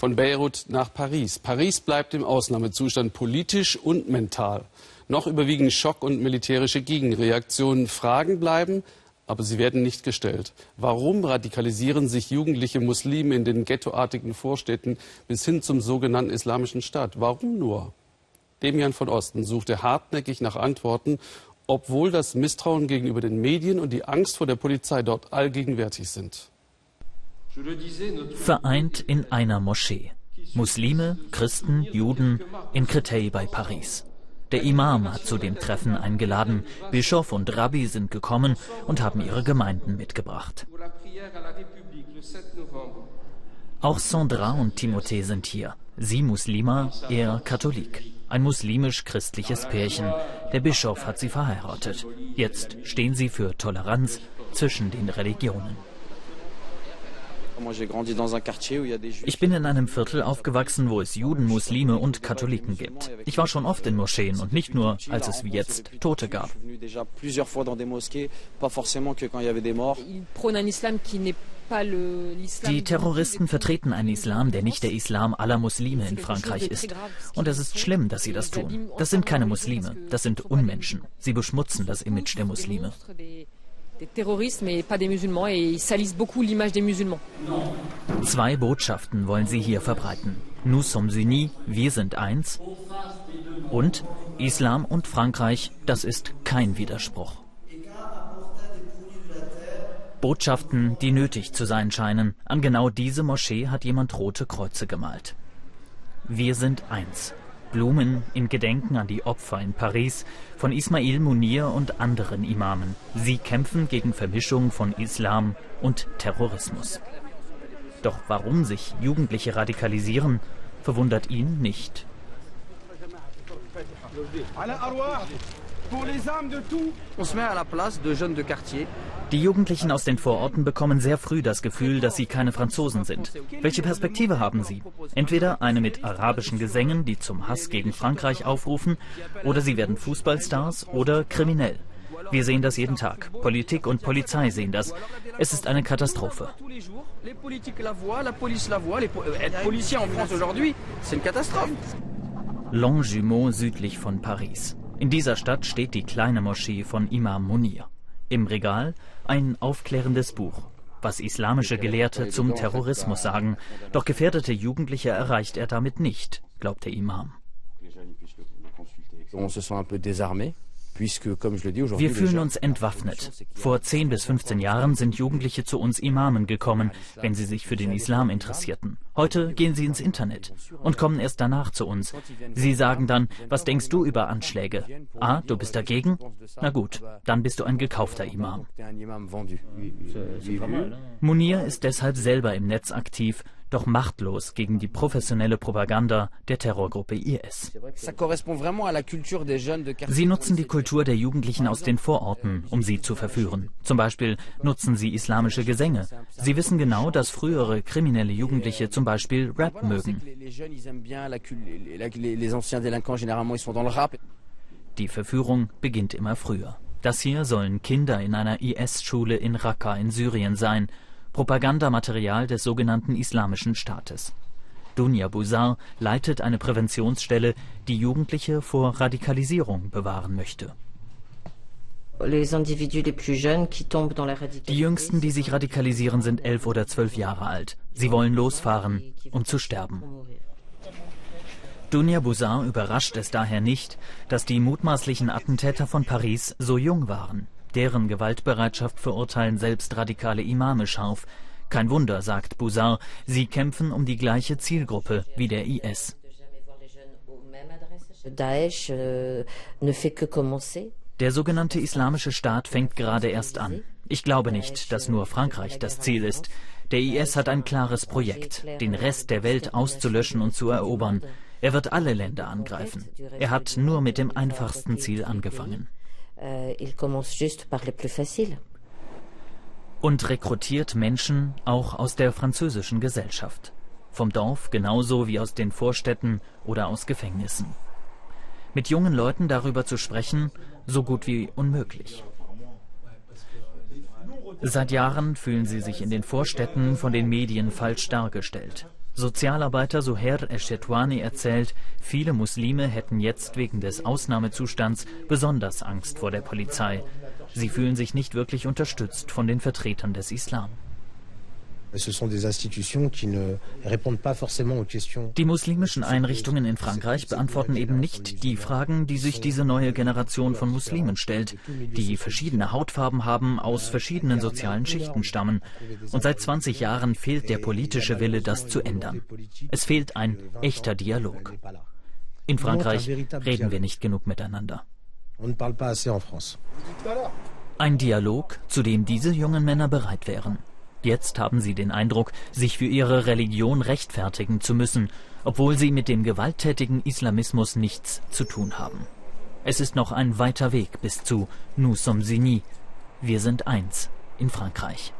Von Beirut nach Paris. Paris bleibt im Ausnahmezustand politisch und mental. Noch überwiegen Schock und militärische Gegenreaktionen. Fragen bleiben, aber sie werden nicht gestellt. Warum radikalisieren sich jugendliche Muslime in den ghettoartigen Vorstädten bis hin zum sogenannten Islamischen Staat? Warum nur? Demian von Osten suchte hartnäckig nach Antworten, obwohl das Misstrauen gegenüber den Medien und die Angst vor der Polizei dort allgegenwärtig sind. Vereint in einer Moschee. Muslime, Christen, Juden in Créteil bei Paris. Der Imam hat zu dem Treffen eingeladen. Bischof und Rabbi sind gekommen und haben ihre Gemeinden mitgebracht. Auch Sandra und Timothée sind hier. Sie Muslima, er Katholik. Ein muslimisch-christliches Pärchen. Der Bischof hat sie verheiratet. Jetzt stehen sie für Toleranz zwischen den Religionen. Ich bin in einem Viertel aufgewachsen, wo es Juden, Muslime und Katholiken gibt. Ich war schon oft in Moscheen und nicht nur, als es wie jetzt Tote gab. Die Terroristen vertreten einen Islam, der nicht der Islam aller Muslime in Frankreich ist. Und es ist schlimm, dass sie das tun. Das sind keine Muslime, das sind Unmenschen. Sie beschmutzen das Image der Muslime des terroristes, mais pas des musulmans, et ils salissent beaucoup l'image des musulmans. Zwei Botschaften wollen sie hier verbreiten. Nous sommes unis, wir sind eins. Und Islam und Frankreich, das ist kein Widerspruch. Botschaften, die nötig zu sein scheinen. An genau diese Moschee hat jemand rote Kreuze gemalt. Wir sind eins. Blumen in Gedenken an die Opfer in Paris von Ismail Munir und anderen Imamen. Sie kämpfen gegen Vermischung von Islam und Terrorismus. Doch warum sich Jugendliche radikalisieren, verwundert ihn nicht. Die Jugendlichen aus den Vororten bekommen sehr früh das Gefühl, dass sie keine Franzosen sind. Welche Perspektive haben sie? Entweder eine mit arabischen Gesängen, die zum Hass gegen Frankreich aufrufen, oder sie werden Fußballstars oder kriminell. Wir sehen das jeden Tag. Politik und Polizei sehen das. Es ist eine Katastrophe. Longjumeau südlich von Paris. In dieser Stadt steht die kleine Moschee von Imam Munir. Im Regal ein aufklärendes Buch, was islamische Gelehrte zum Terrorismus sagen. Doch gefährdete Jugendliche erreicht er damit nicht, glaubt der Imam. Wir fühlen uns entwaffnet. Vor 10 bis 15 Jahren sind Jugendliche zu uns Imamen gekommen, wenn sie sich für den Islam interessierten. Heute gehen sie ins Internet und kommen erst danach zu uns. Sie sagen dann, was denkst du über Anschläge? Ah, du bist dagegen? Na gut, dann bist du ein gekaufter Imam. Munir ist deshalb selber im Netz aktiv doch machtlos gegen die professionelle Propaganda der Terrorgruppe IS. Sie nutzen die Kultur der Jugendlichen aus den Vororten, um sie zu verführen. Zum Beispiel nutzen sie islamische Gesänge. Sie wissen genau, dass frühere kriminelle Jugendliche zum Beispiel Rap mögen. Die Verführung beginnt immer früher. Das hier sollen Kinder in einer IS-Schule in Raqqa in Syrien sein. Propagandamaterial des sogenannten Islamischen Staates. Dunja Buzar leitet eine Präventionsstelle, die Jugendliche vor Radikalisierung bewahren möchte. Die Jüngsten, die sich radikalisieren, sind elf oder zwölf Jahre alt. Sie wollen losfahren, um zu sterben. Dunja Buzar überrascht es daher nicht, dass die mutmaßlichen Attentäter von Paris so jung waren. Deren Gewaltbereitschaft verurteilen selbst radikale Imame scharf. Kein Wunder, sagt Bouzar, sie kämpfen um die gleiche Zielgruppe wie der IS. Der sogenannte Islamische Staat fängt gerade erst an. Ich glaube nicht, dass nur Frankreich das Ziel ist. Der IS hat ein klares Projekt, den Rest der Welt auszulöschen und zu erobern. Er wird alle Länder angreifen. Er hat nur mit dem einfachsten Ziel angefangen. Faciles. Und rekrutiert Menschen auch aus der französischen Gesellschaft. Vom Dorf genauso wie aus den Vorstädten oder aus Gefängnissen. Mit jungen Leuten darüber zu sprechen, so gut wie unmöglich. Seit Jahren fühlen sie sich in den Vorstädten von den Medien falsch dargestellt. Sozialarbeiter Suher Eshetwani erzählt, viele Muslime hätten jetzt wegen des Ausnahmezustands besonders Angst vor der Polizei. Sie fühlen sich nicht wirklich unterstützt von den Vertretern des Islam. Die muslimischen Einrichtungen in Frankreich beantworten eben nicht die Fragen, die sich diese neue Generation von Muslimen stellt, die verschiedene Hautfarben haben, aus verschiedenen sozialen Schichten stammen. Und seit 20 Jahren fehlt der politische Wille, das zu ändern. Es fehlt ein echter Dialog. In Frankreich reden wir nicht genug miteinander. Ein Dialog, zu dem diese jungen Männer bereit wären. Jetzt haben sie den Eindruck, sich für ihre Religion rechtfertigen zu müssen, obwohl sie mit dem gewalttätigen Islamismus nichts zu tun haben. Es ist noch ein weiter Weg bis zu Nous sommes unis. Wir sind eins in Frankreich.